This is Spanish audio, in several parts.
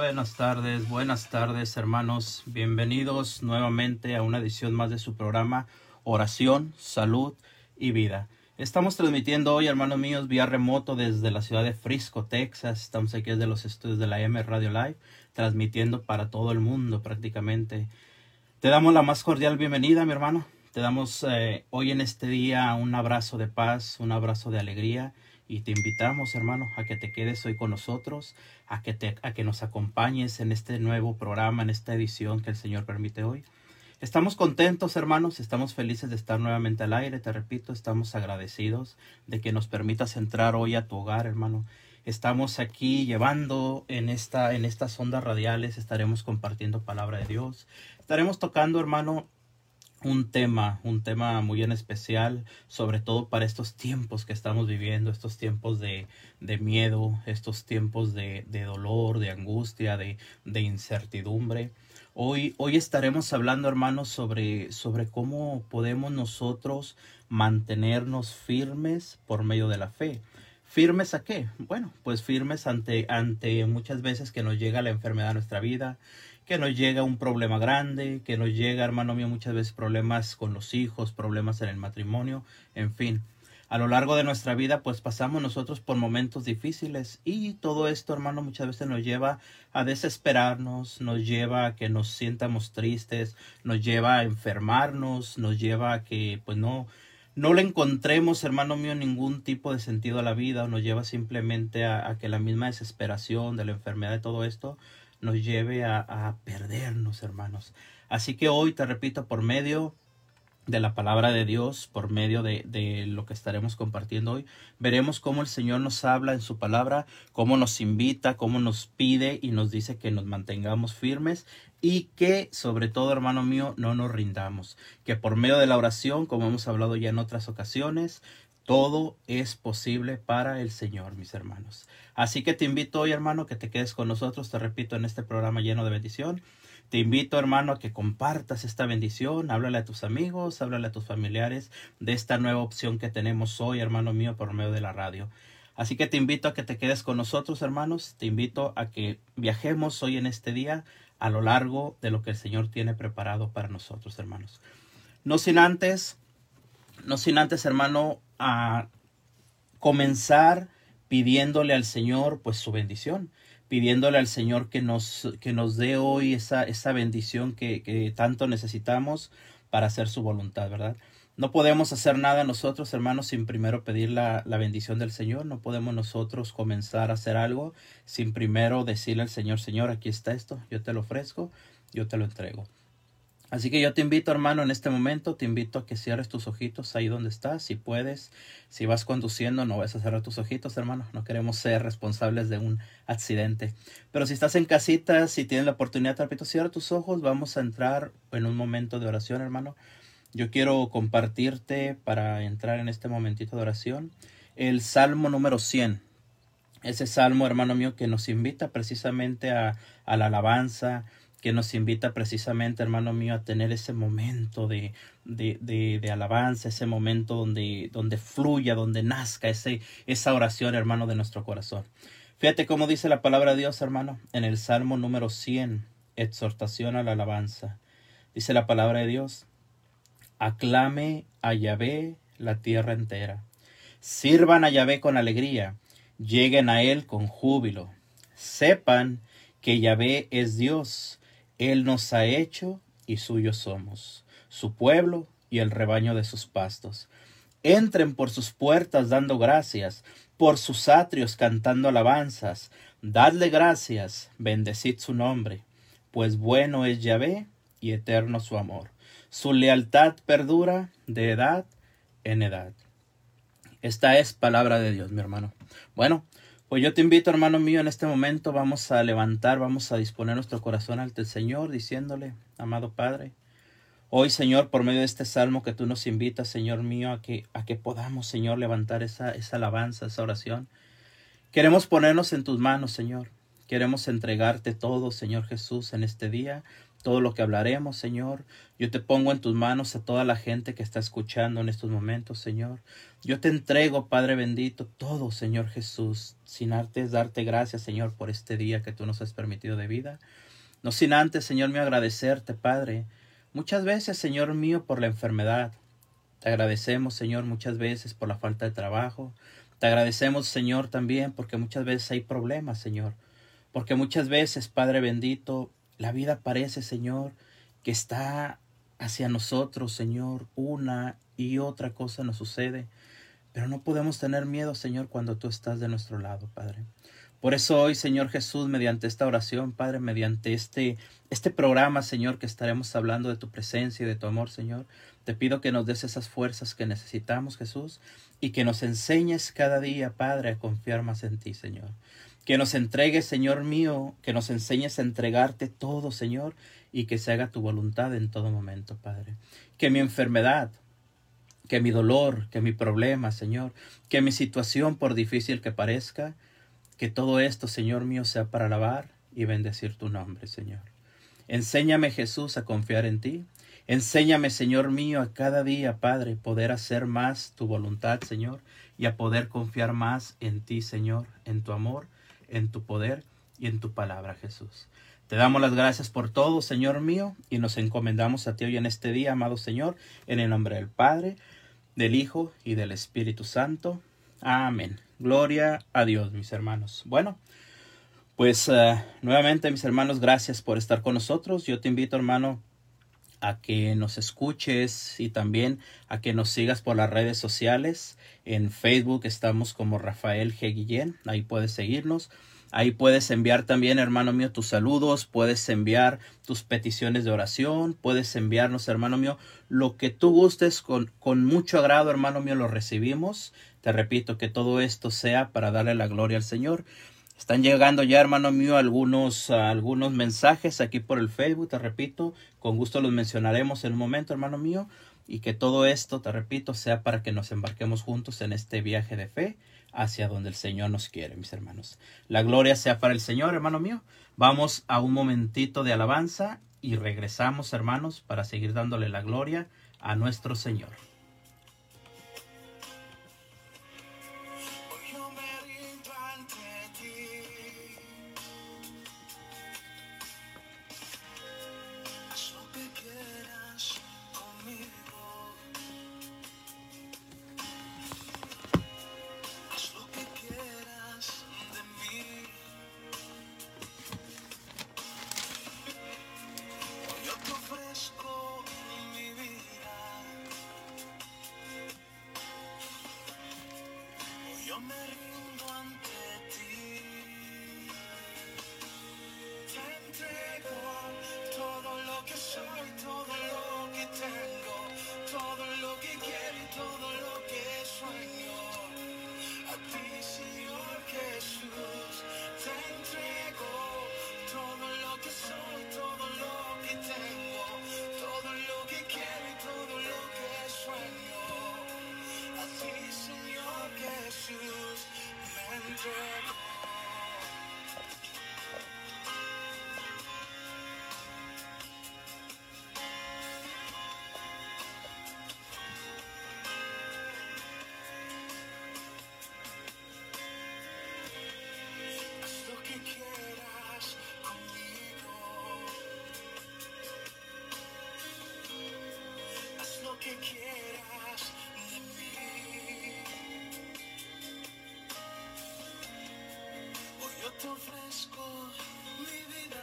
Buenas tardes, buenas tardes hermanos. Bienvenidos nuevamente a una edición más de su programa Oración, Salud y Vida. Estamos transmitiendo hoy, hermanos míos, vía remoto desde la ciudad de Frisco, Texas. Estamos aquí desde los estudios de la M Radio Live, transmitiendo para todo el mundo prácticamente. Te damos la más cordial bienvenida, mi hermano. Te damos eh, hoy en este día un abrazo de paz, un abrazo de alegría y te invitamos, hermano, a que te quedes hoy con nosotros, a que, te, a que nos acompañes en este nuevo programa, en esta edición que el Señor permite hoy. Estamos contentos, hermanos, estamos felices de estar nuevamente al aire, te repito, estamos agradecidos de que nos permitas entrar hoy a tu hogar, hermano. Estamos aquí llevando en esta en estas ondas radiales, estaremos compartiendo palabra de Dios. Estaremos tocando, hermano, un tema, un tema muy en especial, sobre todo para estos tiempos que estamos viviendo, estos tiempos de, de miedo, estos tiempos de, de dolor, de angustia, de, de incertidumbre. Hoy, hoy estaremos hablando, hermanos, sobre, sobre cómo podemos nosotros mantenernos firmes por medio de la fe. ¿Firmes a qué? Bueno, pues firmes ante, ante muchas veces que nos llega la enfermedad a nuestra vida, que nos llega un problema grande, que nos llega, hermano mío, muchas veces problemas con los hijos, problemas en el matrimonio, en fin. A lo largo de nuestra vida, pues pasamos nosotros por momentos difíciles y todo esto, hermano, muchas veces nos lleva a desesperarnos, nos lleva a que nos sientamos tristes, nos lleva a enfermarnos, nos lleva a que, pues no, no le encontremos, hermano mío, ningún tipo de sentido a la vida, nos lleva simplemente a, a que la misma desesperación de la enfermedad de todo esto nos lleve a, perdernos, hermanos. Así que hoy, te repito, por medio de la palabra de Dios, por medio de, lo que estaremos compartiendo hoy, veremos cómo el Señor nos habla en su palabra, cómo nos invita, cómo nos pide y nos dice que nos mantengamos firmes y que, sobre todo, hermano mío, no nos rindamos, que por medio de la oración, como hemos hablado ya en otras ocasiones, todo es posible para el Señor, mis hermanos. Así que te invito hoy, hermano, que te quedes con nosotros, te repito, en este programa lleno de bendición. Te invito, hermano, a que compartas esta bendición, háblale a tus amigos, háblale a tus familiares de esta nueva opción que tenemos hoy, hermano mío, por medio de la radio. Así que te invito a que te quedes con nosotros, hermanos. Te invito a que viajemos hoy en este día a lo largo de lo que el Señor tiene preparado para nosotros, hermanos. No sin antes, no sin antes, hermano, a comenzar pidiéndole al Señor pues su bendición, pidiéndole al Señor que nos, que nos dé hoy esa, esa bendición que, que tanto necesitamos para hacer su voluntad, ¿verdad? No podemos hacer nada nosotros, hermanos, sin primero pedir la, la, bendición del Señor. No podemos nosotros comenzar a hacer algo sin primero decirle al Señor, Señor, aquí está esto, yo te lo ofrezco, yo te lo entrego. Así que yo te invito, hermano, en este momento, te invito a que cierres tus ojitos ahí donde estás, si puedes. Si vas conduciendo, no vas a cerrar tus ojitos, hermano. No queremos ser responsables de un accidente. Pero si estás en casita, si tienes la oportunidad, te repito, cierra tus ojos. Vamos a entrar en un momento de oración, hermano. Yo quiero compartirte para entrar en este momentito de oración el Salmo número 100. Ese salmo, hermano mío, que nos invita precisamente a, a la alabanza, que nos invita precisamente, hermano mío, a tener ese momento de, de, de, alabanza, ese momento donde, donde fluya, donde nazca ese, esa oración, hermano, de nuestro corazón. Fíjate cómo dice la palabra de Dios, hermano, en el Salmo número 100, exhortación a la alabanza. Dice la palabra de Dios, aclame a Yahvé la tierra entera. Sirvan a Yahvé con alegría, lleguen a él con júbilo. Sepan que Yahvé es Dios él nos ha hecho y suyos somos, su pueblo y el rebaño de sus pastos. Entren por sus puertas dando gracias, por sus atrios cantando alabanzas. Dadle gracias, bendecid su nombre, pues bueno es Yahvé y eterno su amor. Su lealtad perdura de edad en edad. Esta es palabra de Dios, mi hermano. Bueno, pues yo te invito, hermano mío, en este momento vamos a levantar, vamos a disponer nuestro corazón ante el Señor, diciéndole, amado Padre, hoy, Señor, por medio de este salmo que tú nos invitas, Señor mío, a que, a que podamos, Señor, levantar esa, esa alabanza, esa oración. Queremos ponernos en tus manos, Señor. Queremos entregarte todo, Señor Jesús, en este día. Todo lo que hablaremos, Señor. Yo te pongo en tus manos a toda la gente que está escuchando en estos momentos, Señor. Yo te entrego, Padre bendito, todo, Señor Jesús, sin antes darte gracias, Señor, por este día que tú nos has permitido de vida. No sin antes, Señor mío, agradecerte, Padre. Muchas veces, Señor mío, por la enfermedad. Te agradecemos, Señor, muchas veces por la falta de trabajo. Te agradecemos, Señor, también porque muchas veces hay problemas, Señor. Porque muchas veces, Padre bendito, la vida parece, Señor, que está hacia nosotros, Señor. Una y otra cosa nos sucede. Pero no podemos tener miedo, Señor, cuando tú estás de nuestro lado, Padre. Por eso hoy, Señor Jesús, mediante esta oración, Padre, mediante este, este programa, Señor, que estaremos hablando de tu presencia y de tu amor, Señor, te pido que nos des esas fuerzas que necesitamos, Jesús, y que nos enseñes cada día, Padre, a confiar más en ti, Señor. Que nos entregues, Señor mío, que nos enseñes a entregarte todo, Señor, y que se haga tu voluntad en todo momento, Padre. Que mi enfermedad, que mi dolor, que mi problema, Señor, que mi situación, por difícil que parezca, que todo esto, Señor mío, sea para alabar y bendecir tu nombre, Señor. Enséñame, Jesús, a confiar en ti. Enséñame, Señor mío, a cada día, Padre, poder hacer más tu voluntad, Señor, y a poder confiar más en ti, Señor, en tu amor en tu poder y en tu palabra, Jesús. Te damos las gracias por todo, Señor mío, y nos encomendamos a ti hoy en este día, amado Señor, en el nombre del Padre, del Hijo y del Espíritu Santo. Amén. Gloria a Dios, mis hermanos. Bueno, pues uh, nuevamente, mis hermanos, gracias por estar con nosotros. Yo te invito, hermano, a que nos escuches y también a que nos sigas por las redes sociales. En Facebook estamos como Rafael G. Guillén, ahí puedes seguirnos. Ahí puedes enviar también, hermano mío, tus saludos, puedes enviar tus peticiones de oración, puedes enviarnos, hermano mío, lo que tú gustes con, con mucho agrado, hermano mío, lo recibimos. Te repito que todo esto sea para darle la gloria al Señor. Están llegando ya, hermano mío, algunos, algunos mensajes aquí por el Facebook, te repito, con gusto los mencionaremos en un momento, hermano mío, y que todo esto, te repito, sea para que nos embarquemos juntos en este viaje de fe hacia donde el Señor nos quiere, mis hermanos. La gloria sea para el Señor, hermano mío. Vamos a un momentito de alabanza y regresamos, hermanos, para seguir dándole la gloria a nuestro Señor. Te ofrezco mi vida.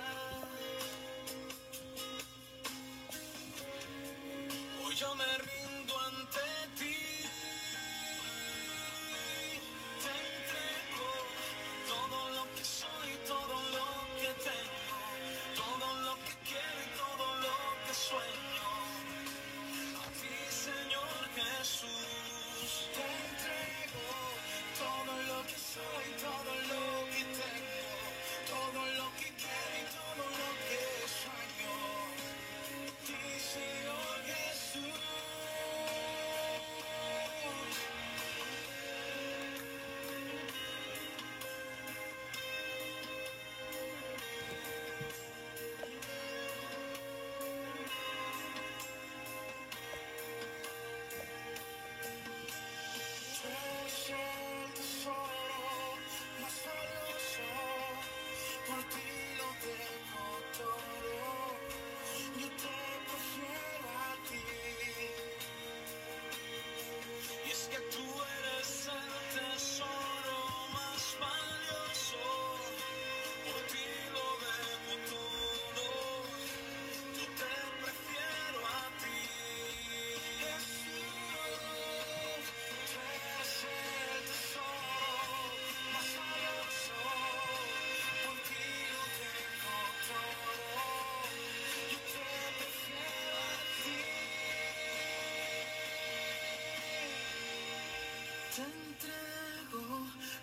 Hoy yo me rindo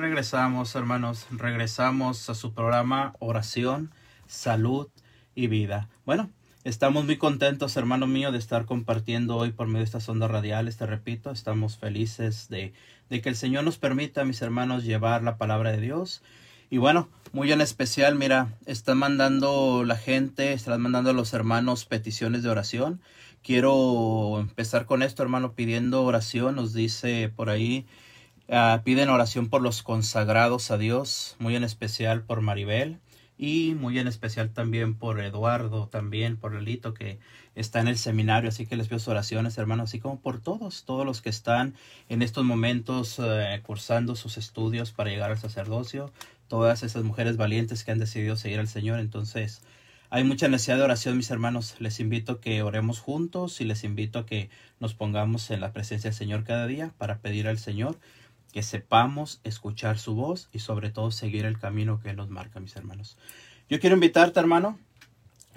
Regresamos, hermanos, regresamos a su programa Oración, Salud y Vida. Bueno, estamos muy contentos, hermano mío, de estar compartiendo hoy por medio de estas ondas radiales, te repito, estamos felices de, de que el Señor nos permita, mis hermanos, llevar la palabra de Dios. Y bueno, muy en especial, mira, están mandando la gente, están mandando los hermanos peticiones de oración. Quiero empezar con esto, hermano, pidiendo oración. Nos dice por ahí, Ah, piden oración por los consagrados a Dios, muy en especial por Maribel y muy en especial también por Eduardo, también por Lelito que está en el seminario, así que les pido oraciones, hermanos, así como por todos, todos los que están en estos momentos eh, cursando sus estudios para llegar al sacerdocio, todas esas mujeres valientes que han decidido seguir al Señor, entonces hay mucha necesidad de oración, mis hermanos. Les invito a que oremos juntos y les invito a que nos pongamos en la presencia del Señor cada día para pedir al Señor que sepamos escuchar su voz y sobre todo seguir el camino que nos marca, mis hermanos. Yo quiero invitarte, hermano,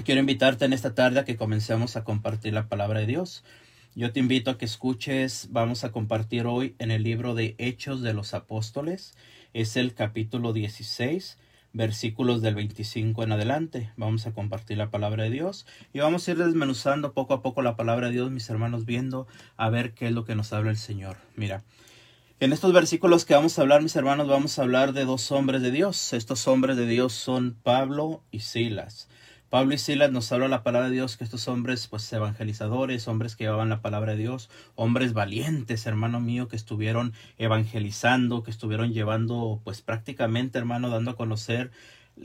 quiero invitarte en esta tarde a que comencemos a compartir la palabra de Dios. Yo te invito a que escuches, vamos a compartir hoy en el libro de Hechos de los Apóstoles, es el capítulo 16, versículos del 25 en adelante. Vamos a compartir la palabra de Dios y vamos a ir desmenuzando poco a poco la palabra de Dios, mis hermanos, viendo a ver qué es lo que nos habla el Señor. Mira, en estos versículos que vamos a hablar, mis hermanos, vamos a hablar de dos hombres de Dios. Estos hombres de Dios son Pablo y Silas. Pablo y Silas nos habla la palabra de Dios que estos hombres, pues evangelizadores, hombres que llevaban la palabra de Dios, hombres valientes, hermano mío, que estuvieron evangelizando, que estuvieron llevando, pues prácticamente, hermano, dando a conocer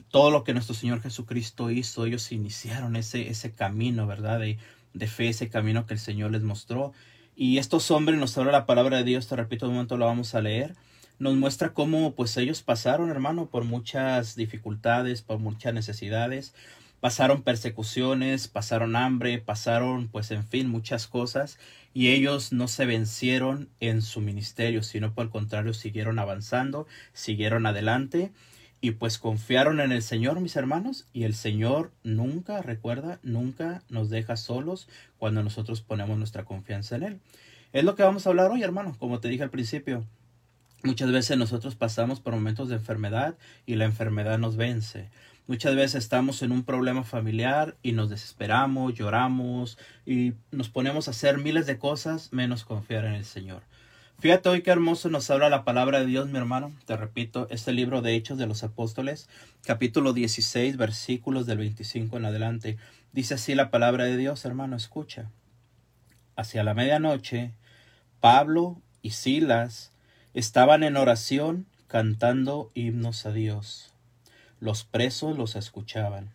todo lo que nuestro Señor Jesucristo hizo. Ellos iniciaron ese, ese camino, ¿verdad? De, de fe, ese camino que el Señor les mostró. Y estos hombres nos habla la palabra de Dios, te repito, un momento lo vamos a leer. Nos muestra cómo pues ellos pasaron, hermano, por muchas dificultades, por muchas necesidades, pasaron persecuciones, pasaron hambre, pasaron pues en fin muchas cosas y ellos no se vencieron en su ministerio, sino por el contrario siguieron avanzando, siguieron adelante y pues confiaron en el Señor, mis hermanos, y el Señor nunca, recuerda, nunca nos deja solos cuando nosotros ponemos nuestra confianza en Él. Es lo que vamos a hablar hoy, hermano, como te dije al principio. Muchas veces nosotros pasamos por momentos de enfermedad y la enfermedad nos vence. Muchas veces estamos en un problema familiar y nos desesperamos, lloramos y nos ponemos a hacer miles de cosas menos confiar en el Señor. Fíjate hoy qué hermoso nos habla la palabra de Dios, mi hermano. Te repito, este libro de Hechos de los Apóstoles, capítulo 16, versículos del 25 en adelante. Dice así la palabra de Dios, hermano, escucha. Hacia la medianoche, Pablo y Silas estaban en oración cantando himnos a Dios. Los presos los escuchaban.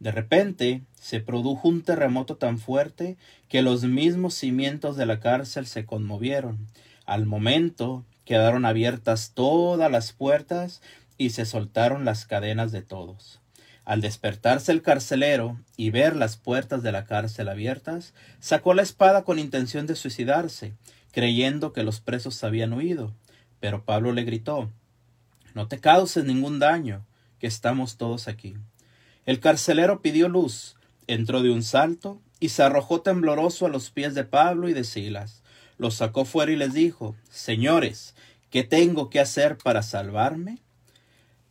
De repente se produjo un terremoto tan fuerte que los mismos cimientos de la cárcel se conmovieron al momento quedaron abiertas todas las puertas y se soltaron las cadenas de todos. Al despertarse el carcelero y ver las puertas de la cárcel abiertas, sacó la espada con intención de suicidarse, creyendo que los presos habían huido. Pero Pablo le gritó No te causes ningún daño, que estamos todos aquí. El carcelero pidió luz, entró de un salto y se arrojó tembloroso a los pies de Pablo y de Silas los sacó fuera y les dijo, Señores, ¿qué tengo que hacer para salvarme?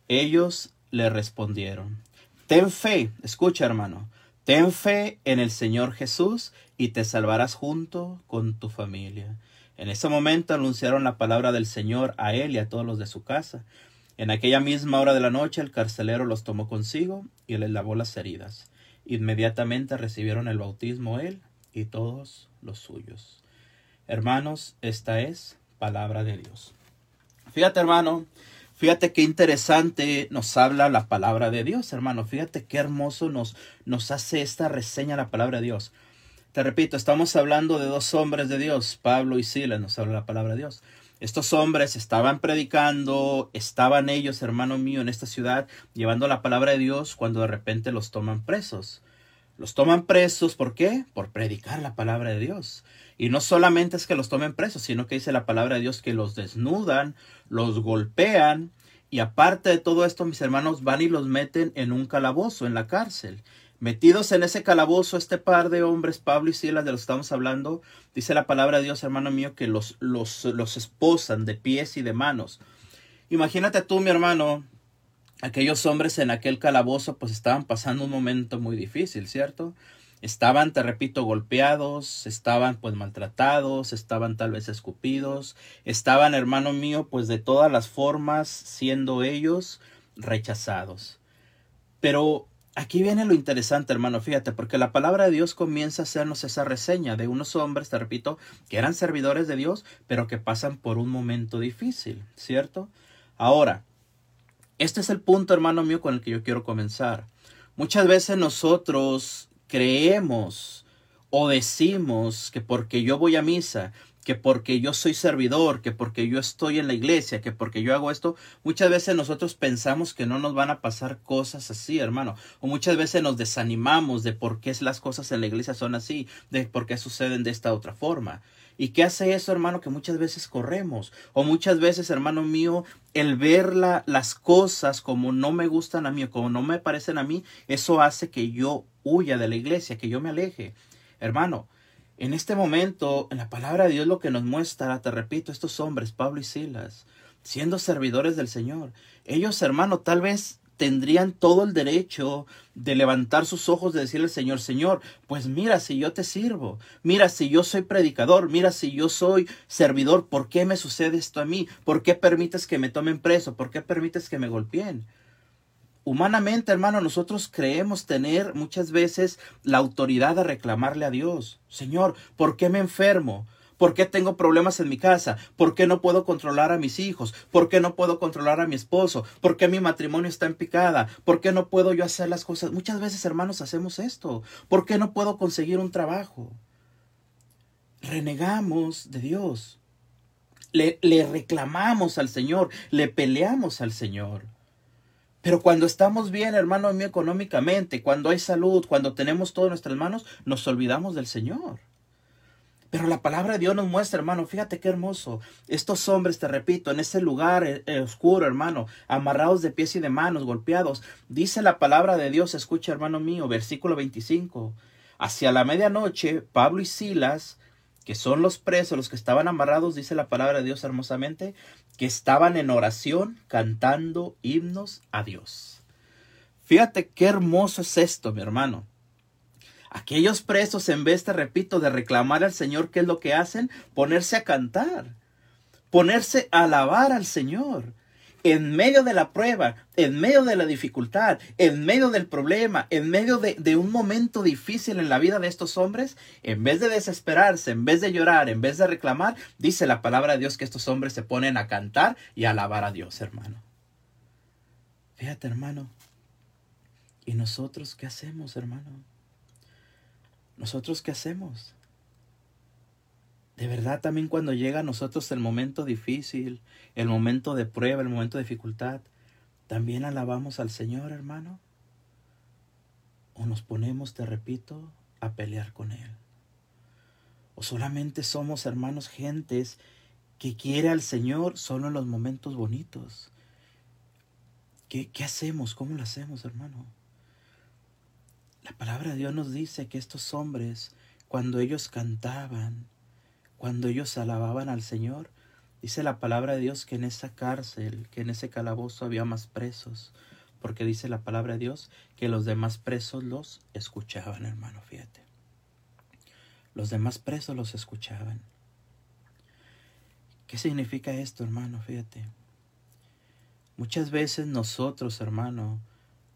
Ellos le respondieron, Ten fe, escucha hermano, ten fe en el Señor Jesús y te salvarás junto con tu familia. En ese momento anunciaron la palabra del Señor a él y a todos los de su casa. En aquella misma hora de la noche el carcelero los tomó consigo y les lavó las heridas. Inmediatamente recibieron el bautismo él y todos los suyos. Hermanos, esta es palabra de Dios. Fíjate, hermano, fíjate qué interesante nos habla la palabra de Dios, hermano. Fíjate qué hermoso nos, nos hace esta reseña la palabra de Dios. Te repito, estamos hablando de dos hombres de Dios, Pablo y Silas, nos habla la palabra de Dios. Estos hombres estaban predicando, estaban ellos, hermano mío, en esta ciudad, llevando la palabra de Dios cuando de repente los toman presos. Los toman presos, ¿por qué? Por predicar la palabra de Dios. Y no solamente es que los tomen presos, sino que dice la palabra de Dios que los desnudan, los golpean, y aparte de todo esto, mis hermanos van y los meten en un calabozo, en la cárcel. Metidos en ese calabozo, este par de hombres, Pablo y Silas, de los que estamos hablando, dice la palabra de Dios, hermano mío, que los, los, los esposan de pies y de manos. Imagínate tú, mi hermano, aquellos hombres en aquel calabozo, pues estaban pasando un momento muy difícil, ¿cierto? Estaban, te repito, golpeados, estaban pues maltratados, estaban tal vez escupidos, estaban, hermano mío, pues de todas las formas, siendo ellos rechazados. Pero aquí viene lo interesante, hermano, fíjate, porque la palabra de Dios comienza a hacernos esa reseña de unos hombres, te repito, que eran servidores de Dios, pero que pasan por un momento difícil, ¿cierto? Ahora, este es el punto, hermano mío, con el que yo quiero comenzar. Muchas veces nosotros creemos o decimos que porque yo voy a misa, que porque yo soy servidor, que porque yo estoy en la iglesia, que porque yo hago esto, muchas veces nosotros pensamos que no nos van a pasar cosas así, hermano, o muchas veces nos desanimamos de por qué las cosas en la iglesia son así, de por qué suceden de esta otra forma. ¿Y qué hace eso, hermano? Que muchas veces corremos. O muchas veces, hermano mío, el ver la, las cosas como no me gustan a mí o como no me parecen a mí, eso hace que yo huya de la iglesia, que yo me aleje. Hermano, en este momento, en la palabra de Dios lo que nos muestra, te repito, estos hombres, Pablo y Silas, siendo servidores del Señor, ellos, hermano, tal vez tendrían todo el derecho de levantar sus ojos, de decirle al Señor, Señor, pues mira si yo te sirvo, mira si yo soy predicador, mira si yo soy servidor, ¿por qué me sucede esto a mí? ¿Por qué permites que me tomen preso? ¿Por qué permites que me golpeen? Humanamente, hermano, nosotros creemos tener muchas veces la autoridad de reclamarle a Dios. Señor, ¿por qué me enfermo? ¿Por qué tengo problemas en mi casa? ¿Por qué no puedo controlar a mis hijos? ¿Por qué no puedo controlar a mi esposo? ¿Por qué mi matrimonio está en picada? ¿Por qué no puedo yo hacer las cosas? Muchas veces, hermanos, hacemos esto. ¿Por qué no puedo conseguir un trabajo? Renegamos de Dios. Le, le reclamamos al Señor, le peleamos al Señor. Pero cuando estamos bien, hermano mío, económicamente, cuando hay salud, cuando tenemos todo en nuestras manos, nos olvidamos del Señor. Pero la palabra de Dios nos muestra, hermano, fíjate qué hermoso. Estos hombres, te repito, en ese lugar eh, oscuro, hermano, amarrados de pies y de manos, golpeados. Dice la palabra de Dios, escucha, hermano mío, versículo 25. Hacia la medianoche, Pablo y Silas, que son los presos, los que estaban amarrados, dice la palabra de Dios hermosamente, que estaban en oración cantando himnos a Dios. Fíjate qué hermoso es esto, mi hermano. Aquellos presos, en vez, te repito, de reclamar al Señor, ¿qué es lo que hacen? Ponerse a cantar, ponerse a alabar al Señor. En medio de la prueba, en medio de la dificultad, en medio del problema, en medio de, de, un momento difícil en la vida de estos hombres, en vez de desesperarse, en vez de llorar, en vez de reclamar, dice la palabra de Dios que estos hombres se ponen a cantar y a alabar a Dios, hermano. Fíjate, hermano. ¿Y nosotros qué hacemos, hermano? ¿Nosotros qué hacemos? De verdad también cuando llega a nosotros el momento difícil, el momento de prueba, el momento de dificultad, ¿también alabamos al Señor, hermano? ¿O nos ponemos, te repito, a pelear con Él? ¿O solamente somos, hermanos, gentes que quiere al Señor solo en los momentos bonitos? ¿Qué, qué hacemos? ¿Cómo lo hacemos, hermano? La palabra de Dios nos dice que estos hombres, cuando ellos cantaban, cuando ellos alababan al Señor, dice la palabra de Dios que en esa cárcel, que en ese calabozo había más presos, porque dice la palabra de Dios que los demás presos los escuchaban, hermano, fíjate. Los demás presos los escuchaban. ¿Qué significa esto, hermano? Fíjate. Muchas veces nosotros, hermano,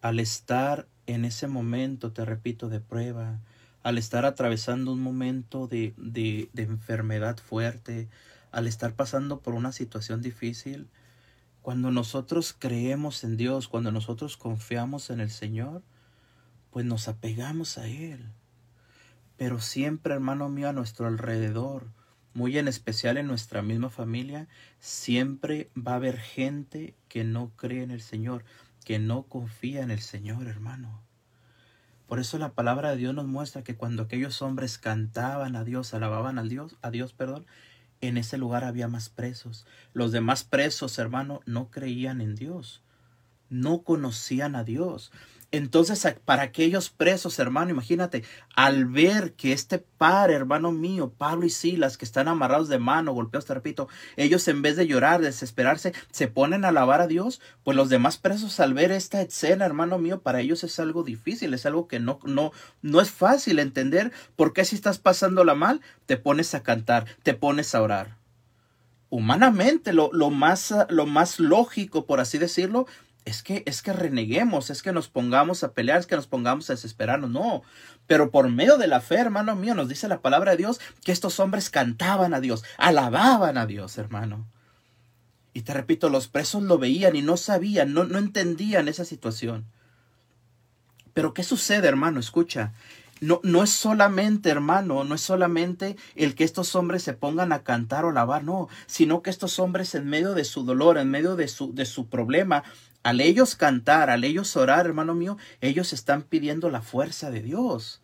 al estar en ese momento, te repito, de prueba, al estar atravesando un momento de, de, de, enfermedad fuerte, al estar pasando por una situación difícil, cuando nosotros creemos en Dios, cuando nosotros confiamos en el Señor, pues nos apegamos a Él. Pero siempre, hermano mío, a nuestro alrededor muy en especial en nuestra misma familia, siempre va a haber gente que no cree en el Señor, que no confía en el Señor, hermano. Por eso la palabra de Dios nos muestra que cuando aquellos hombres cantaban a Dios, alababan a Dios, a Dios, perdón, en ese lugar había más presos. Los demás presos, hermano, no creían en Dios. No conocían a Dios. Entonces, para aquellos presos, hermano, imagínate, al ver que este par, hermano mío, Pablo y Silas, que están amarrados de mano, golpeados, te repito, ellos en vez de llorar, desesperarse, se ponen a alabar a Dios, pues los demás presos al ver esta escena, hermano mío, para ellos es algo difícil, es algo que no, no, no es fácil entender, porque si estás pasándola mal, te pones a cantar, te pones a orar. Humanamente lo, lo, más, lo más lógico, por así decirlo, es que, es que reneguemos, es que nos pongamos a pelear, es que nos pongamos a desesperarnos, no. Pero por medio de la fe, hermano mío, nos dice la palabra de Dios que estos hombres cantaban a Dios, alababan a Dios, hermano. Y te repito, los presos lo veían y no sabían, no, no entendían esa situación. Pero ¿qué sucede, hermano? Escucha, no, no es solamente, hermano, no es solamente el que estos hombres se pongan a cantar o alabar, no, sino que estos hombres en medio de su dolor, en medio de su, de su problema, al ellos cantar, al ellos orar, hermano mío, ellos están pidiendo la fuerza de Dios.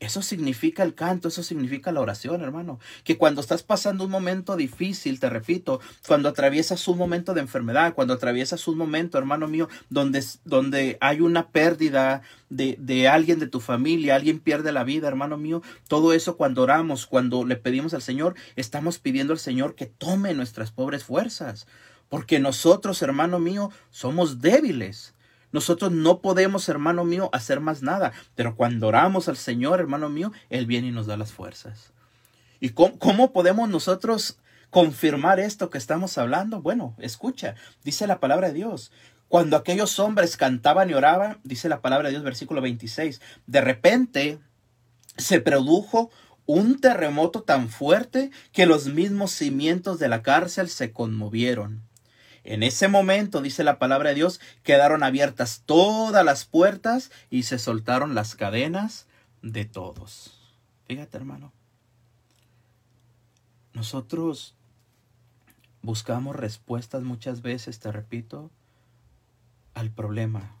Eso significa el canto, eso significa la oración, hermano. Que cuando estás pasando un momento difícil, te repito, cuando atraviesas un momento de enfermedad, cuando atraviesas un momento, hermano mío, donde, donde hay una pérdida de, de alguien de tu familia, alguien pierde la vida, hermano mío, todo eso cuando oramos, cuando le pedimos al Señor, estamos pidiendo al Señor que tome nuestras pobres fuerzas. Porque nosotros, hermano mío, somos débiles. Nosotros no podemos, hermano mío, hacer más nada. Pero cuando oramos al Señor, hermano mío, Él viene y nos da las fuerzas. ¿Y cómo, podemos nosotros confirmar esto que estamos hablando? Bueno, escucha, dice la palabra de Dios. Cuando aquellos hombres cantaban y oraban, dice la palabra de Dios, versículo 26, de repente se produjo un terremoto tan fuerte que los mismos cimientos de la cárcel se conmovieron. En ese momento, dice la palabra de Dios, quedaron abiertas todas las puertas y se soltaron las cadenas de todos. Fíjate, hermano. Nosotros buscamos respuestas muchas veces, te repito, al problema.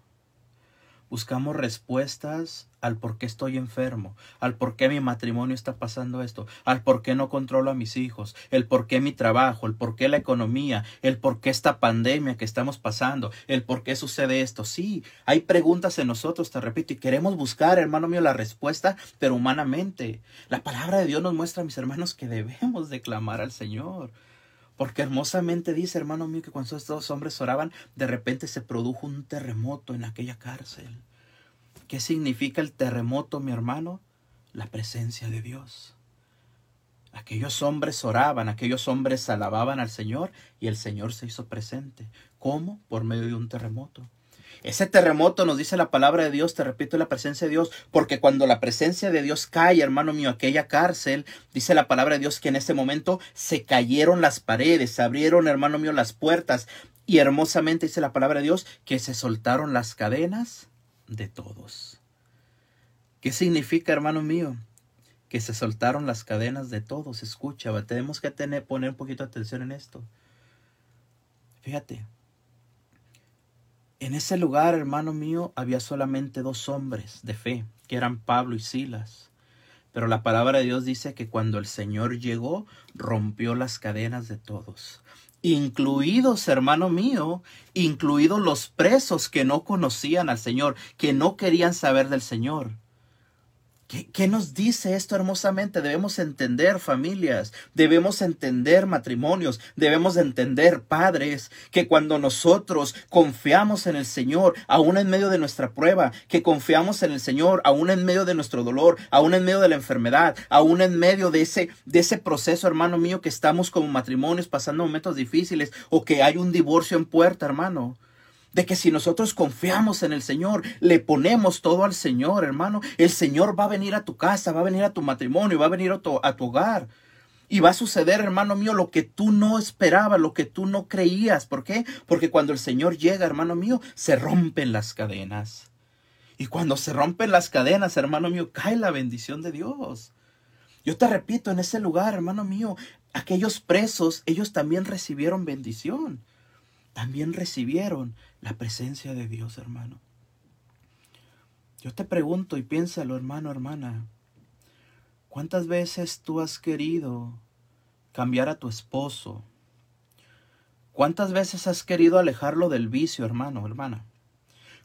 Buscamos respuestas al por qué estoy enfermo, al por qué mi matrimonio está pasando esto, al por qué no controlo a mis hijos, el por qué mi trabajo, el por qué la economía, el por qué esta pandemia que estamos pasando, el por qué sucede esto. Sí, hay preguntas en nosotros, te repito, y queremos buscar, hermano mío, la respuesta, pero humanamente. La palabra de Dios nos muestra, mis hermanos, que debemos de clamar al Señor. Porque hermosamente dice, hermano mío, que cuando estos dos hombres oraban, de repente se produjo un terremoto en aquella cárcel. ¿Qué significa el terremoto, mi hermano? La presencia de Dios. Aquellos hombres oraban, aquellos hombres alababan al Señor y el Señor se hizo presente. ¿Cómo? Por medio de un terremoto. Ese terremoto nos dice la palabra de Dios, te repito, la presencia de Dios, porque cuando la presencia de Dios cae, hermano mío, aquella cárcel, dice la palabra de Dios que en ese momento se cayeron las paredes, se abrieron, hermano mío, las puertas, y hermosamente dice la palabra de Dios que se soltaron las cadenas de todos. ¿Qué significa, hermano mío? Que se soltaron las cadenas de todos. Escucha, tenemos que tener, poner un poquito de atención en esto. Fíjate, en ese lugar, hermano mío, había solamente dos hombres de fe, que eran Pablo y Silas. Pero la palabra de Dios dice que cuando el Señor llegó, rompió las cadenas de todos. Incluidos, hermano mío, incluidos los presos que no conocían al Señor, que no querían saber del Señor. ¿Qué, nos dice esto hermosamente? Debemos entender familias, debemos entender matrimonios, debemos entender padres, que cuando nosotros confiamos en el Señor, aún en medio de nuestra prueba, que confiamos en el Señor, aún en medio de nuestro dolor, aún en medio de la enfermedad, aún en medio de ese, de ese proceso, hermano mío, que estamos como matrimonios pasando momentos difíciles o que hay un divorcio en puerta, hermano de que si nosotros confiamos en el Señor, le ponemos todo al Señor, hermano, el Señor va a venir a tu casa, va a venir a tu matrimonio, va a venir a tu, a tu hogar. Y va a suceder, hermano mío, lo que tú no esperabas, lo que tú no creías. ¿Por qué? Porque cuando el Señor llega, hermano mío, se rompen las cadenas. Y cuando se rompen las cadenas, hermano mío, cae la bendición de Dios. Yo te repito, en ese lugar, hermano mío, aquellos presos, ellos también recibieron bendición. También recibieron la presencia de Dios, hermano. Yo te pregunto y piénsalo, hermano, hermana. ¿Cuántas veces tú has querido cambiar a tu esposo? ¿Cuántas veces has querido alejarlo del vicio, hermano, hermana?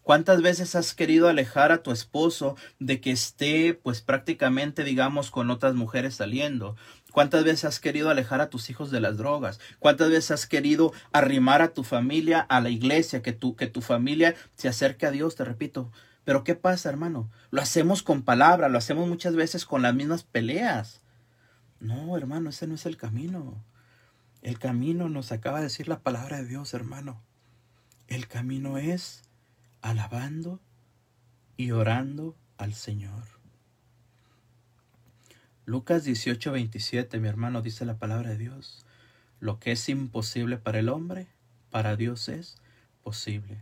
¿Cuántas veces has querido alejar a tu esposo de que esté, pues prácticamente, digamos, con otras mujeres saliendo? ¿Cuántas veces has querido alejar a tus hijos de las drogas? ¿Cuántas veces has querido arrimar a tu familia a la iglesia, que tu, que tu familia se acerque a Dios? Te repito. Pero ¿qué pasa, hermano? Lo hacemos con palabra, lo hacemos muchas veces con las mismas peleas. No, hermano, ese no es el camino. El camino nos acaba de decir la palabra de Dios, hermano. El camino es alabando y orando al Señor. Lucas 18, 27, mi hermano, dice la palabra de Dios. Lo que es imposible para el hombre, para Dios es posible.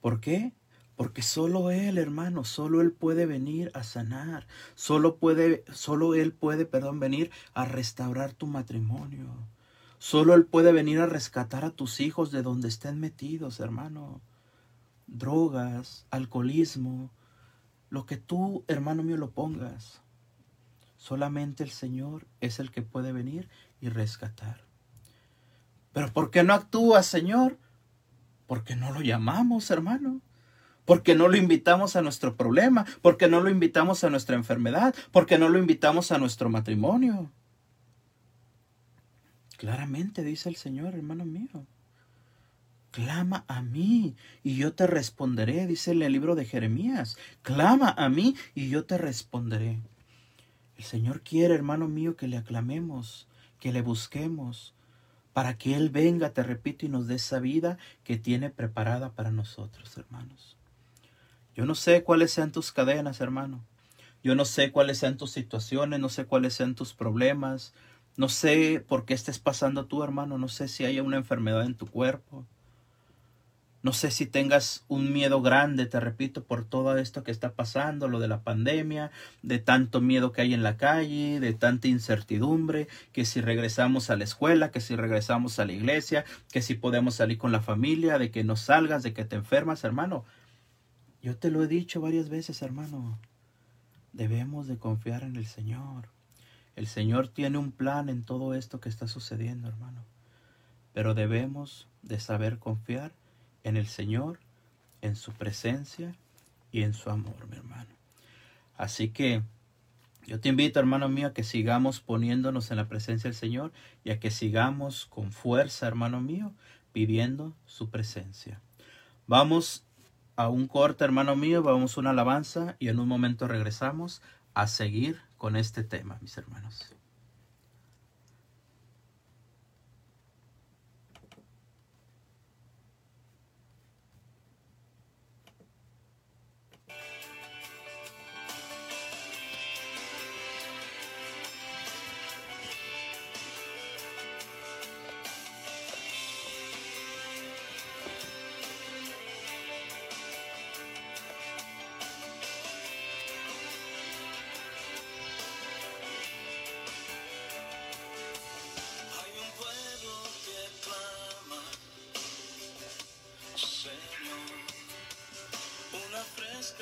¿Por qué? Porque solo Él, hermano, solo Él puede venir a sanar. Solo puede, solo Él puede, perdón, venir a restaurar tu matrimonio. Solo Él puede venir a rescatar a tus hijos de donde estén metidos, hermano drogas, alcoholismo, lo que tú, hermano mío, lo pongas. Solamente el Señor es el que puede venir y rescatar. Pero ¿por qué no actúa, Señor? Porque no lo llamamos, hermano. Porque no lo invitamos a nuestro problema, porque no lo invitamos a nuestra enfermedad, porque no lo invitamos a nuestro matrimonio. Claramente dice el Señor, hermano mío. Clama a mí y yo te responderé, dice en el libro de Jeremías. Clama a mí y yo te responderé. El Señor quiere, hermano mío, que le aclamemos, que le busquemos, para que Él venga, te repito, y nos dé esa vida que tiene preparada para nosotros, hermanos. Yo no sé cuáles sean tus cadenas, hermano. Yo no sé cuáles sean tus situaciones, no sé cuáles sean tus problemas. No sé por qué estés pasando tú, hermano. No sé si hay una enfermedad en tu cuerpo. No sé si tengas un miedo grande, te repito, por todo esto que está pasando, lo de la pandemia, de tanto miedo que hay en la calle, de tanta incertidumbre, que si regresamos a la escuela, que si regresamos a la iglesia, que si podemos salir con la familia, de que no salgas, de que te enfermas, hermano. Yo te lo he dicho varias veces, hermano. Debemos de confiar en el Señor. El Señor tiene un plan en todo esto que está sucediendo, hermano. Pero debemos de saber confiar en el Señor, en su presencia y en su amor, mi hermano. Así que yo te invito, hermano mío, a que sigamos poniéndonos en la presencia del Señor y a que sigamos con fuerza, hermano mío, pidiendo su presencia. Vamos a un corte, hermano mío, vamos a una alabanza y en un momento regresamos a seguir con este tema, mis hermanos.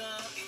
the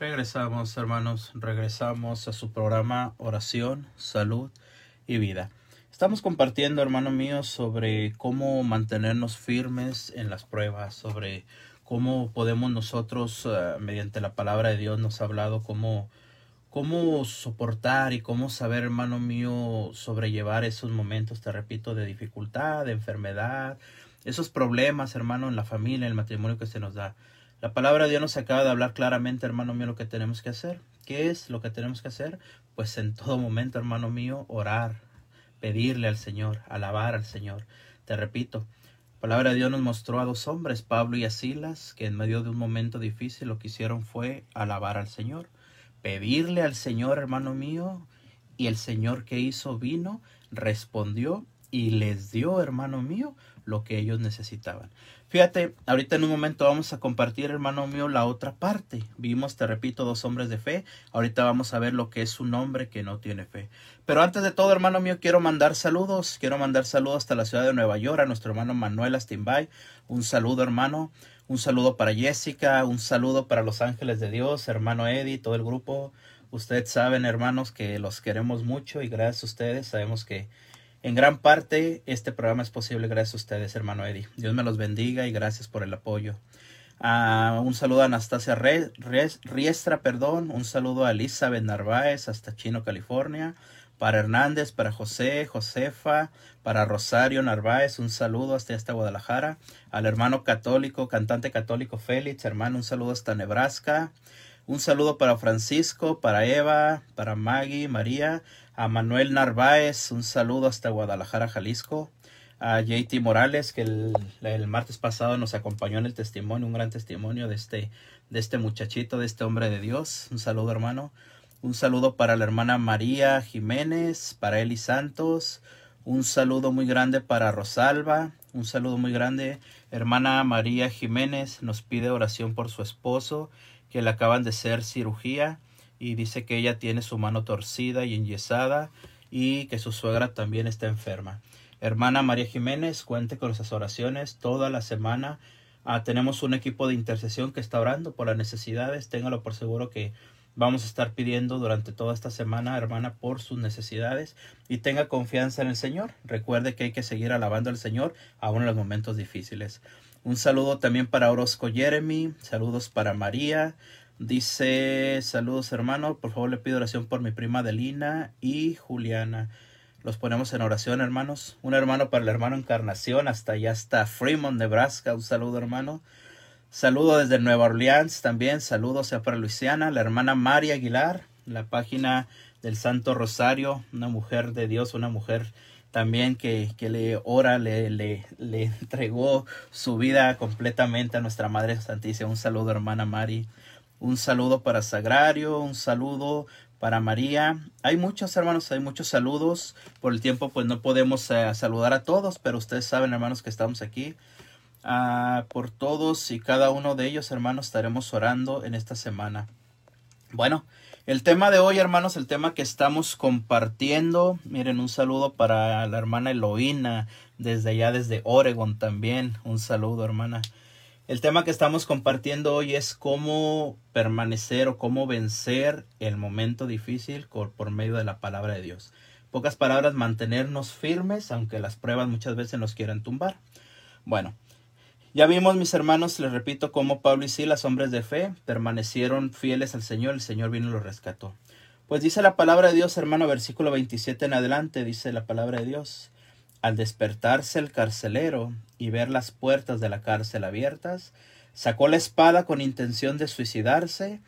Regresamos, hermanos, regresamos a su programa Oración, Salud y Vida. Estamos compartiendo, hermano mío, sobre cómo mantenernos firmes en las pruebas, sobre cómo podemos nosotros, eh, mediante la palabra de Dios, nos ha hablado cómo, cómo soportar y cómo saber, hermano mío, sobrellevar esos momentos, te repito, de dificultad, de enfermedad, esos problemas, hermano, en la familia, en el matrimonio que se nos da. La palabra de Dios nos acaba de hablar claramente, hermano mío, lo que tenemos que hacer. ¿Qué es lo que tenemos que hacer? Pues en todo momento, hermano mío, orar, pedirle al Señor, alabar al Señor. Te repito, la palabra de Dios nos mostró a dos hombres, Pablo y Asilas, que en medio de un momento difícil lo que hicieron fue alabar al Señor, pedirle al Señor, hermano mío, y el Señor que hizo vino, respondió y les dio, hermano mío, lo que ellos necesitaban. Fíjate, ahorita en un momento vamos a compartir, hermano mío, la otra parte. Vimos, te repito, dos hombres de fe. Ahorita vamos a ver lo que es un hombre que no tiene fe. Pero antes de todo, hermano mío, quiero mandar saludos. Quiero mandar saludos hasta la ciudad de Nueva York a nuestro hermano Manuel Astimbay. Un saludo, hermano. Un saludo para Jessica. Un saludo para los ángeles de Dios, hermano Eddie, todo el grupo. Ustedes saben, hermanos, que los queremos mucho y gracias a ustedes sabemos que en gran parte, este programa es posible gracias a ustedes, hermano Eddie. Dios me los bendiga y gracias por el apoyo. Ah, un saludo a Anastasia Re- Riestra, perdón. Un saludo a Elizabeth Narváez hasta Chino, California. Para Hernández, para José, Josefa, para Rosario Narváez, un saludo hasta Guadalajara. Al hermano católico, cantante católico Félix, hermano, un saludo hasta Nebraska. Un saludo para Francisco, para Eva, para Maggie, María, a Manuel Narváez, un saludo hasta Guadalajara, Jalisco, a JT Morales, que el, el martes pasado nos acompañó en el testimonio, un gran testimonio de este, de este muchachito, de este hombre de Dios. Un saludo, hermano. Un saludo para la hermana María Jiménez, para Eli Santos. Un saludo muy grande para Rosalba. Un saludo muy grande. Hermana María Jiménez nos pide oración por su esposo, que le acaban de hacer cirugía y dice que ella tiene su mano torcida y enyesada y que su suegra también está enferma. Hermana María Jiménez, cuente con nuestras oraciones toda la semana. Ah, tenemos un equipo de intercesión que está orando por las necesidades. Téngalo por seguro que vamos a estar pidiendo durante toda esta semana, hermana, por sus necesidades y tenga confianza en el Señor. Recuerde que hay que seguir alabando al Señor aún en los momentos difíciles. Un saludo también para Orozco Jeremy, saludos para María, Dice, saludos hermano, por favor le pido oración por mi prima Adelina y Juliana. Los ponemos en oración, hermanos. Un hermano para el hermano Encarnación, hasta allá está Fremont, Nebraska. Un saludo, hermano. Saludo desde Nueva Orleans también. Saludos sea para Luisiana. La hermana María Aguilar, la página del Santo Rosario, una mujer de Dios, una mujer también que, que le ora, le, le, le entregó su vida completamente a nuestra Madre Santísima. Un saludo, hermana Mari. Un saludo para Sagrario, un saludo para María. Hay muchos hermanos, hay muchos saludos. Por el tiempo pues no podemos eh, saludar a todos, pero ustedes saben hermanos que estamos aquí. Ah, por todos y cada uno de ellos hermanos estaremos orando en esta semana. Bueno, el tema de hoy hermanos, el tema que estamos compartiendo. Miren, un saludo para la hermana Eloína desde allá, desde Oregon también. Un saludo hermana. El tema que estamos compartiendo hoy es cómo permanecer o cómo vencer el momento difícil por, medio de la palabra de Dios. Pocas palabras, mantenernos firmes, aunque las pruebas muchas veces nos quieran tumbar. Bueno, ya vimos, mis hermanos, les repito, cómo Pablo y Silas, hombres de fe, permanecieron fieles al Señor, el Señor vino y los rescató. Pues dice la palabra de Dios, hermano, versículo 27 en adelante, dice la palabra de Dios. Al despertarse el carcelero y ver las puertas de la cárcel abiertas, sacó la espada con intención de suicidarse,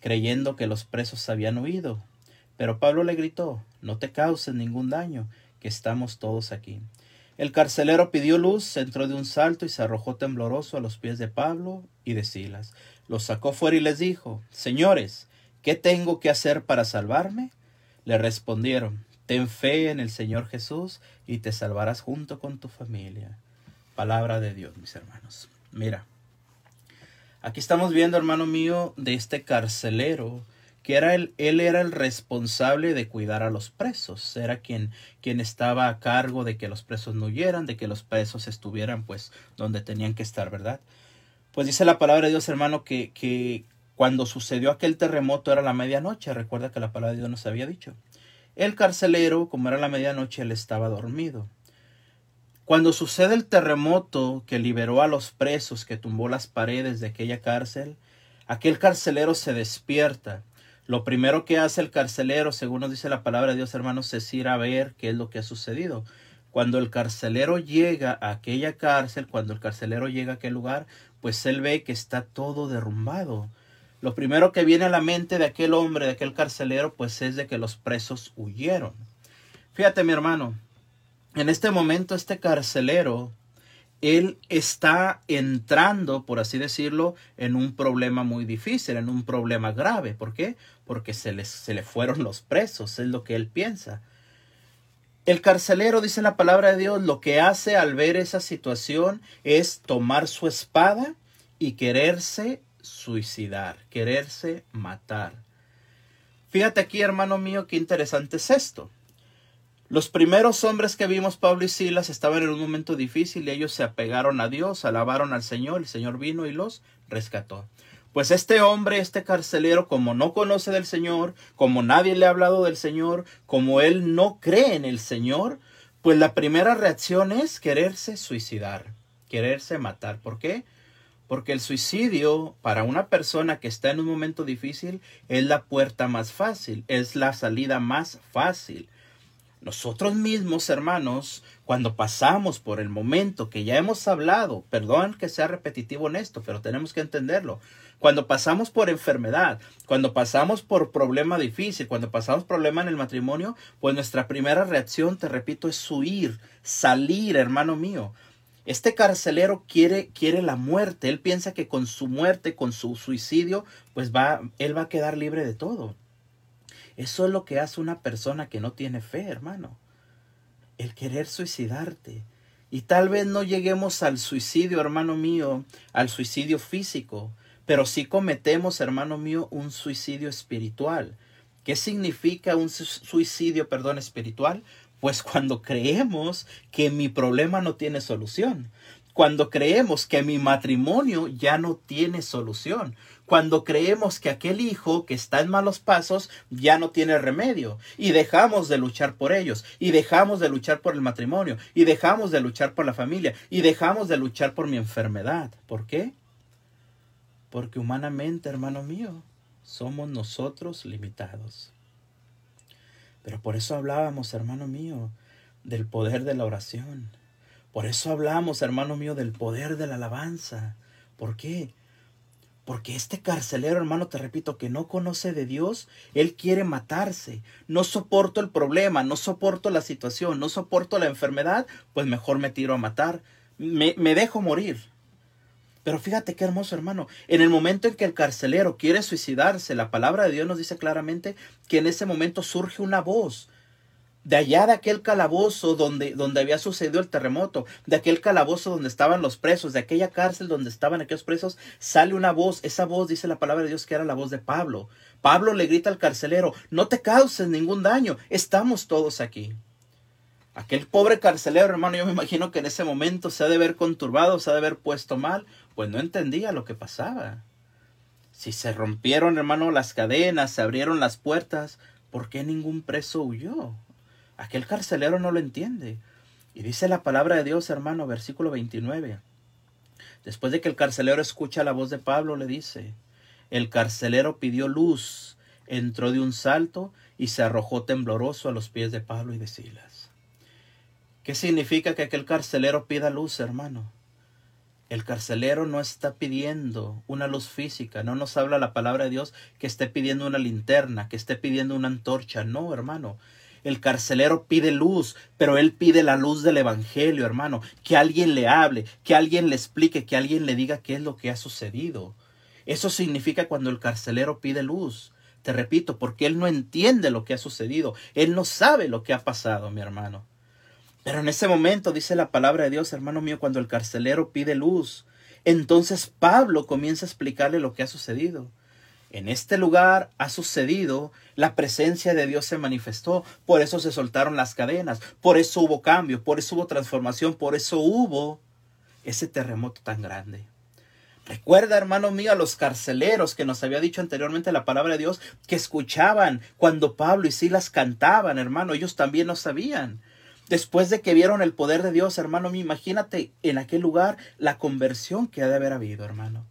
creyendo que los presos habían huido. Pero Pablo le gritó, no te causes ningún daño, que estamos todos aquí. El carcelero pidió luz, entró de un salto y se arrojó tembloroso a los pies de Pablo y de Silas. Los sacó fuera y les dijo, Señores, ¿qué tengo que hacer para salvarme? Le respondieron, Ten fe en el Señor Jesús y te salvarás junto con tu familia. Palabra de Dios, mis hermanos. Mira, aquí estamos viendo, hermano mío, de este carcelero que era el, él era el responsable de cuidar a los presos, era quien, quien estaba a cargo de que los presos no huyeran, de que los presos estuvieran pues donde tenían que estar, ¿verdad? Pues dice la palabra de Dios, hermano, que, que Cuando sucedió aquel terremoto era la medianoche, recuerda que la palabra de Dios nos había dicho. El carcelero, como era la medianoche, él estaba dormido. Cuando sucede el terremoto que liberó a los presos, que tumbó las paredes de aquella cárcel, aquel carcelero se despierta. Lo primero que hace el carcelero, según nos dice la palabra de Dios, hermanos, es ir a ver qué es lo que ha sucedido. Cuando el carcelero llega a aquella cárcel, cuando el carcelero llega a aquel lugar, pues él ve que está todo derrumbado. Lo primero que viene a la mente de aquel hombre, de aquel carcelero, pues es de que los presos huyeron. Fíjate, mi hermano, en este momento este carcelero, él está entrando, por así decirlo, en un problema muy difícil, en un problema grave. ¿Por qué? Porque se, les, se le fueron los presos, es lo que él piensa. El carcelero, dice la palabra de Dios, lo que hace al ver esa situación es tomar su espada y quererse suicidar, quererse matar. Fíjate aquí, hermano mío, qué interesante es esto. Los primeros hombres que vimos, Pablo y Silas, estaban en un momento difícil y ellos se apegaron a Dios, alabaron al Señor, el Señor vino y los rescató. Pues este hombre, este carcelero, como no conoce del Señor, como nadie le ha hablado del Señor, como él no cree en el Señor, pues la primera reacción es quererse suicidar, quererse matar. ¿Por qué? Porque el suicidio para una persona que está en un momento difícil es la puerta más fácil, es la salida más fácil. Nosotros mismos, hermanos, cuando pasamos por el momento que ya hemos hablado, perdón que sea repetitivo en esto, pero tenemos que entenderlo. Cuando pasamos por enfermedad, cuando pasamos por problema difícil, cuando pasamos problema en el matrimonio, pues nuestra primera reacción, te repito, es huir, salir, hermano mío. Este carcelero quiere, quiere la muerte. Él piensa que con su muerte, con su suicidio, pues va, él va a quedar libre de todo. Eso es lo que hace una persona que no tiene fe, hermano. El querer suicidarte. Y tal vez no lleguemos al suicidio, hermano mío, al suicidio físico, pero sí cometemos, hermano mío, un suicidio espiritual. ¿Qué significa un suicidio, perdón, espiritual? Pues cuando creemos que mi problema no tiene solución, cuando creemos que mi matrimonio ya no tiene solución, cuando creemos que aquel hijo que está en malos pasos ya no tiene remedio y dejamos de luchar por ellos y dejamos de luchar por el matrimonio y dejamos de luchar por la familia y dejamos de luchar por mi enfermedad. ¿Por qué? Porque humanamente, hermano mío, somos nosotros limitados. Pero por eso hablábamos, hermano mío, del poder de la oración. Por eso hablamos, hermano mío, del poder de la alabanza. ¿Por qué? Porque este carcelero, hermano, te repito, que no conoce de Dios, él quiere matarse. No soporto el problema, no soporto la situación, no soporto la enfermedad, pues mejor me tiro a matar. Me, me dejo morir. Pero fíjate qué hermoso hermano. En el momento en que el carcelero quiere suicidarse, la palabra de Dios nos dice claramente que en ese momento surge una voz. De allá de aquel calabozo donde, donde había sucedido el terremoto, de aquel calabozo donde estaban los presos, de aquella cárcel donde estaban aquellos presos, sale una voz. Esa voz dice la palabra de Dios que era la voz de Pablo. Pablo le grita al carcelero, no te causes ningún daño, estamos todos aquí. Aquel pobre carcelero, hermano, yo me imagino que en ese momento se ha de ver conturbado, se ha de haber puesto mal, pues no entendía lo que pasaba. Si se rompieron, hermano, las cadenas, se abrieron las puertas, ¿por qué ningún preso huyó? Aquel carcelero no lo entiende. Y dice la palabra de Dios, hermano, versículo 29. Después de que el carcelero escucha la voz de Pablo, le dice, el carcelero pidió luz, entró de un salto y se arrojó tembloroso a los pies de Pablo y de Silas. ¿Qué significa que aquel carcelero pida luz, hermano? El carcelero no está pidiendo una luz física, no nos habla la palabra de Dios que esté pidiendo una linterna, que esté pidiendo una antorcha, no, hermano. El carcelero pide luz, pero él pide la luz del Evangelio, hermano. Que alguien le hable, que alguien le explique, que alguien le diga qué es lo que ha sucedido. Eso significa cuando el carcelero pide luz. Te repito, porque él no entiende lo que ha sucedido. Él no sabe lo que ha pasado, mi hermano. Pero en ese momento dice la palabra de Dios, hermano mío, cuando el carcelero pide luz, entonces Pablo comienza a explicarle lo que ha sucedido. En este lugar ha sucedido, la presencia de Dios se manifestó, por eso se soltaron las cadenas, por eso hubo cambio, por eso hubo transformación, por eso hubo ese terremoto tan grande. Recuerda, hermano mío, a los carceleros que nos había dicho anteriormente la palabra de Dios, que escuchaban cuando Pablo y Silas cantaban, hermano, ellos también no sabían. Después de que vieron el poder de Dios, hermano mío, imagínate en aquel lugar la conversión que ha de haber habido, hermano.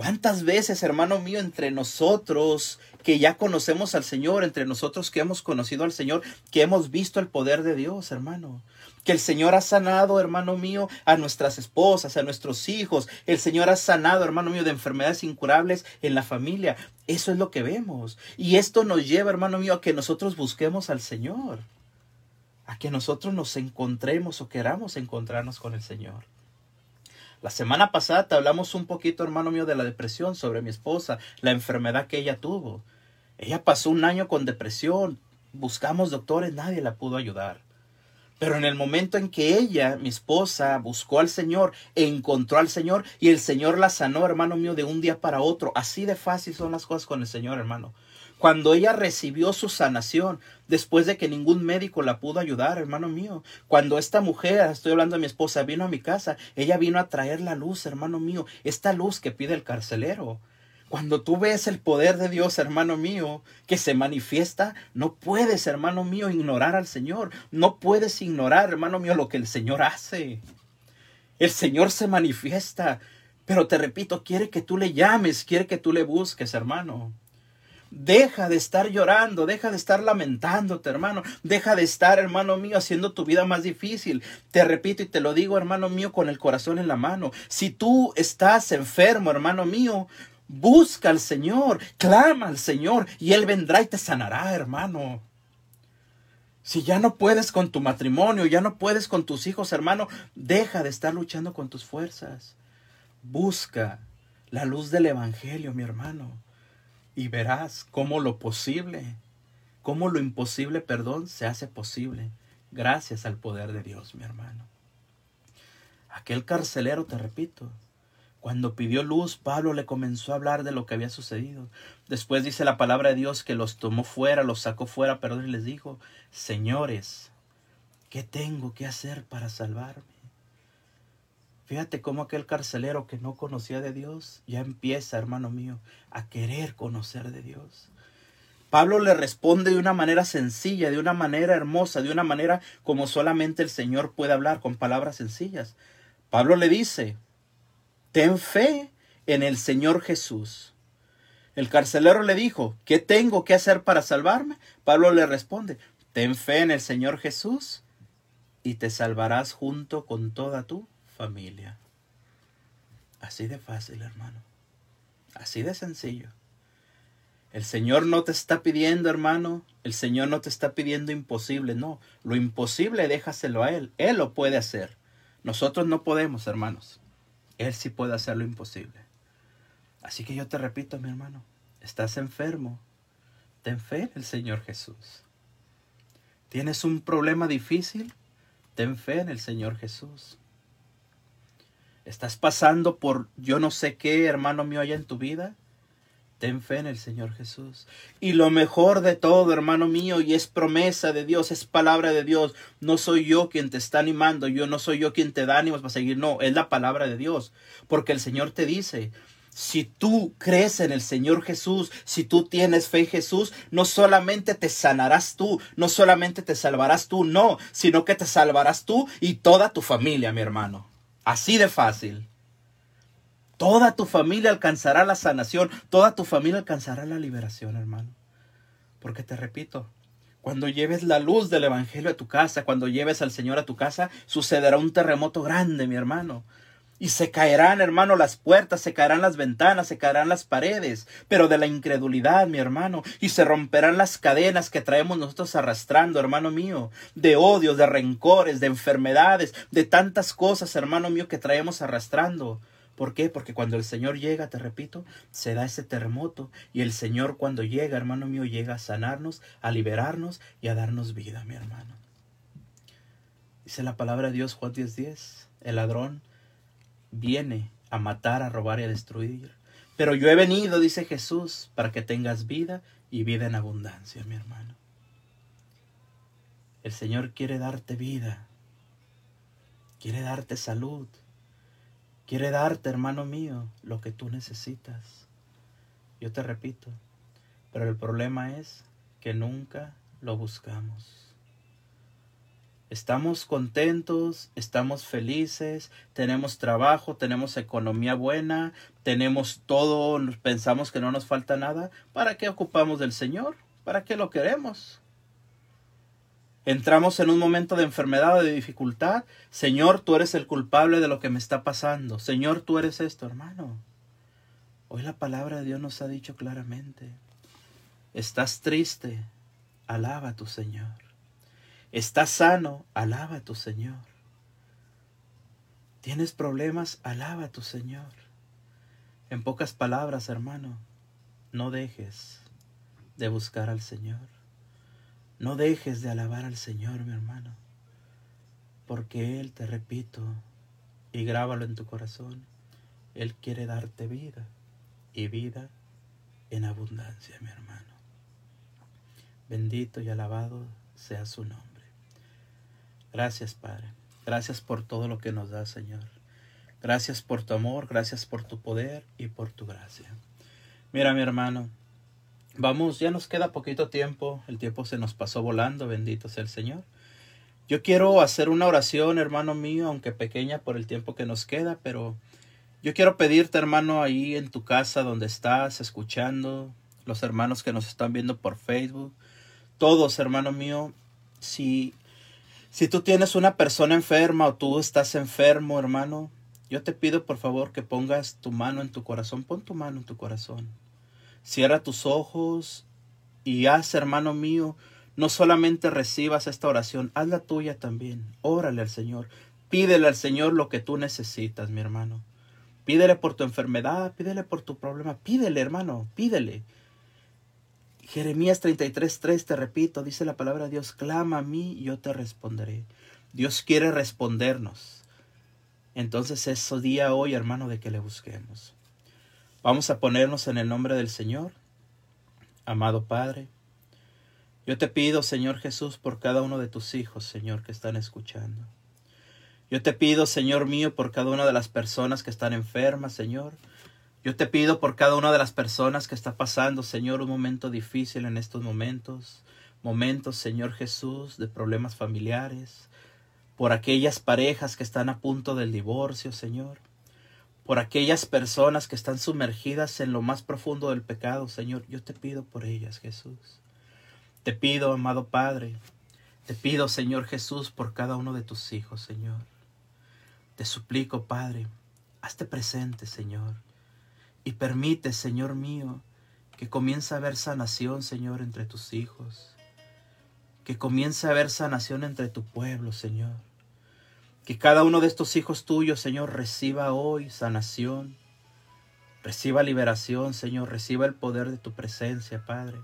¿Cuántas veces, hermano mío, entre nosotros que ya conocemos al Señor, entre nosotros que hemos conocido al Señor, que hemos visto el poder de Dios, hermano? Que el Señor ha sanado, hermano mío, a nuestras esposas, a nuestros hijos. El Señor ha sanado, hermano mío, de enfermedades incurables en la familia. Eso es lo que vemos. Y esto nos lleva, hermano mío, a que nosotros busquemos al Señor. A que nosotros nos encontremos o queramos encontrarnos con el Señor. La semana pasada te hablamos un poquito, hermano mío, de la depresión sobre mi esposa, la enfermedad que ella tuvo. Ella pasó un año con depresión. Buscamos doctores, nadie la pudo ayudar. Pero en el momento en que ella, mi esposa, buscó al Señor, encontró al Señor y el Señor la sanó, hermano mío, de un día para otro. Así de fácil son las cosas con el Señor, hermano. Cuando ella recibió su sanación, después de que ningún médico la pudo ayudar, hermano mío. Cuando esta mujer, estoy hablando de mi esposa, vino a mi casa, ella vino a traer la luz, hermano mío, esta luz que pide el carcelero. Cuando tú ves el poder de Dios, hermano mío, que se manifiesta, no puedes, hermano mío, ignorar al Señor. No puedes ignorar, hermano mío, lo que el Señor hace. El Señor se manifiesta, pero te repito, quiere que tú le llames, quiere que tú le busques, hermano. Deja de estar llorando, deja de estar lamentándote, hermano. Deja de estar, hermano mío, haciendo tu vida más difícil. Te repito y te lo digo, hermano mío, con el corazón en la mano. Si tú estás enfermo, hermano mío, busca al Señor, clama al Señor y Él vendrá y te sanará, hermano. Si ya no puedes con tu matrimonio, ya no puedes con tus hijos, hermano, deja de estar luchando con tus fuerzas. Busca la luz del Evangelio, mi hermano y verás cómo lo posible, cómo lo imposible, perdón, se hace posible gracias al poder de Dios, mi hermano. Aquel carcelero, te repito, cuando pidió luz, Pablo le comenzó a hablar de lo que había sucedido. Después dice la palabra de Dios que los tomó fuera, los sacó fuera, perdón, y les dijo, señores, ¿qué tengo que hacer para salvarme? Fíjate cómo aquel carcelero que no conocía de Dios ya empieza, hermano mío, a querer conocer de Dios. Pablo le responde de una manera sencilla, de una manera hermosa, de una manera como solamente el Señor puede hablar con palabras sencillas. Pablo le dice, ten fe en el Señor Jesús. El carcelero le dijo, ¿qué tengo que hacer para salvarme? Pablo le responde, ten fe en el Señor Jesús y te salvarás junto con toda tu familia. Así de fácil, hermano. Así de sencillo. El Señor no te está pidiendo, hermano, el Señor no te está pidiendo imposible, no. Lo imposible déjaselo a Él. Él lo puede hacer. Nosotros no podemos, hermanos. Él sí puede hacer lo imposible. Así que yo te repito, mi hermano, estás enfermo. Ten fe en el Señor Jesús. ¿Tienes un problema difícil? Ten fe en el Señor Jesús. ¿Estás pasando por yo no sé qué, hermano mío, allá en tu vida? Ten fe en el Señor Jesús. Y lo mejor de todo, hermano mío, y es promesa de Dios, es palabra de Dios. No soy yo quien te está animando, yo no soy yo quien te da ánimos para seguir, no, es la palabra de Dios. Porque el Señor te dice, si tú crees en el Señor Jesús, si tú tienes fe en Jesús, no solamente te sanarás tú, no solamente te salvarás tú, no, sino que te salvarás tú y toda tu familia, mi hermano. Así de fácil. Toda tu familia alcanzará la sanación, toda tu familia alcanzará la liberación, hermano. Porque te repito, cuando lleves la luz del Evangelio a tu casa, cuando lleves al Señor a tu casa, sucederá un terremoto grande, mi hermano. Y se caerán, hermano, las puertas, se caerán las ventanas, se caerán las paredes, pero de la incredulidad, mi hermano, y se romperán las cadenas que traemos nosotros arrastrando, hermano mío, de odios, de rencores, de enfermedades, de tantas cosas, hermano mío, que traemos arrastrando. ¿Por qué? Porque cuando el Señor llega, te repito, se da ese terremoto y el Señor cuando llega, hermano mío, llega a sanarnos, a liberarnos y a darnos vida, mi hermano. Dice la palabra de Dios Juan 10:10, el ladrón viene a matar, a robar y a destruir. Pero yo he venido, dice Jesús, para que tengas vida y vida en abundancia, mi hermano. El Señor quiere darte vida, quiere darte salud, Quiere darte, hermano mío, lo que tú necesitas. Yo te repito, pero el problema es que nunca lo buscamos. Estamos contentos, estamos felices, tenemos trabajo, tenemos economía buena, tenemos todo, pensamos que no nos falta nada. ¿Para qué ocupamos del Señor? ¿Para qué lo queremos? Entramos en un momento de enfermedad o de dificultad. Señor, tú eres el culpable de lo que me está pasando. Señor, tú eres esto, hermano. Hoy la palabra de Dios nos ha dicho claramente. Estás triste, alaba a tu Señor. Estás sano, alaba a tu Señor. Tienes problemas, alaba a tu Señor. En pocas palabras, hermano, no dejes de buscar al Señor. No dejes de alabar al Señor, mi hermano. Porque Él, te repito, y grábalo en tu corazón, Él quiere darte vida y vida en abundancia, mi hermano. Bendito y alabado sea su nombre. Gracias, Padre. Gracias por todo lo que nos da, Señor. Gracias por tu amor, gracias por tu poder y por tu gracia. Mira, mi hermano, vamos, ya nos queda poquito tiempo, el tiempo se nos pasó volando, bendito sea el Señor. Yo quiero hacer una oración, hermano mío, aunque pequeña por el tiempo que nos queda, pero yo quiero pedirte, hermano, ahí en tu casa donde estás escuchando, los hermanos que nos están viendo por Facebook, todos, hermano mío, si si tú tienes una persona enferma o tú estás enfermo, hermano, yo te pido por favor que pongas tu mano en tu corazón, pon tu mano en tu corazón. Cierra tus ojos y haz, hermano mío, no solamente recibas esta oración, haz la tuya también. Órale al Señor. Pídele al Señor lo que tú necesitas, mi hermano. Pídele por tu enfermedad, pídele por tu problema, pídele, hermano, pídele. Jeremías 33:3, te repito, dice la palabra de Dios, clama a mí yo te responderé. Dios quiere respondernos. Entonces es día hoy, hermano, de que le busquemos. Vamos a ponernos en el nombre del Señor. Amado Padre, yo te pido, Señor Jesús, por cada uno de tus hijos, Señor, que están escuchando. Yo te pido, Señor mío, por cada una de las personas que están enfermas, Señor, yo te pido por cada una de las personas que está pasando, Señor, un momento difícil en estos momentos, momentos, Señor Jesús, de problemas familiares, por aquellas parejas que están a punto del divorcio, Señor, por aquellas personas que están sumergidas en lo más profundo del pecado, Señor, yo te pido por ellas, Jesús. Te pido, amado Padre, te pido, Señor Jesús, por cada uno de tus hijos, Señor. Te suplico, Padre, hazte presente, Señor y permite, Señor mío, que comience a haber sanación, Señor, entre tus hijos. Que comience a haber sanación entre tu pueblo, Señor. Que cada uno de estos hijos tuyos, Señor, reciba hoy sanación. Reciba liberación, Señor. Reciba el poder de tu presencia, Padre.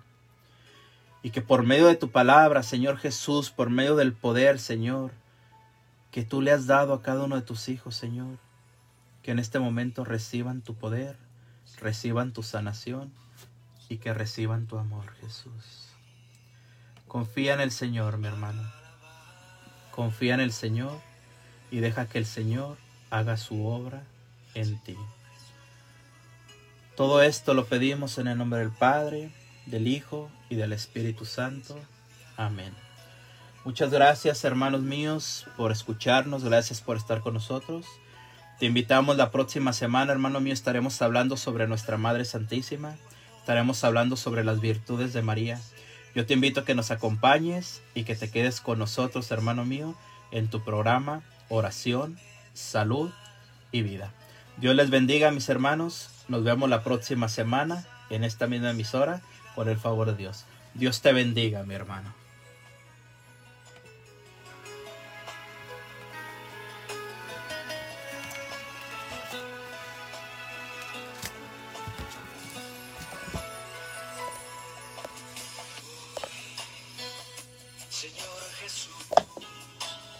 Y que por medio de tu palabra, Señor Jesús, por medio del poder, Señor, que tú le has dado a cada uno de tus hijos, Señor, que en este momento reciban tu poder reciban tu sanación y que reciban tu amor, Jesús. Confía en el Señor, mi hermano. Confía en el Señor y deja que el Señor haga su obra en ti. Todo esto lo pedimos en el nombre del Padre, del Hijo y del Espíritu Santo. Amén. Muchas gracias, hermanos míos, por escucharnos. Gracias por estar con nosotros. Te invitamos la próxima semana, hermano mío, estaremos hablando sobre nuestra Madre Santísima, estaremos hablando sobre las virtudes de María. Yo te invito a que nos acompañes y que te quedes con nosotros, hermano mío, en tu programa Oración, Salud y Vida. Dios les bendiga, mis hermanos. Nos vemos la próxima semana en esta misma emisora, con el favor de Dios. Dios te bendiga, mi hermano.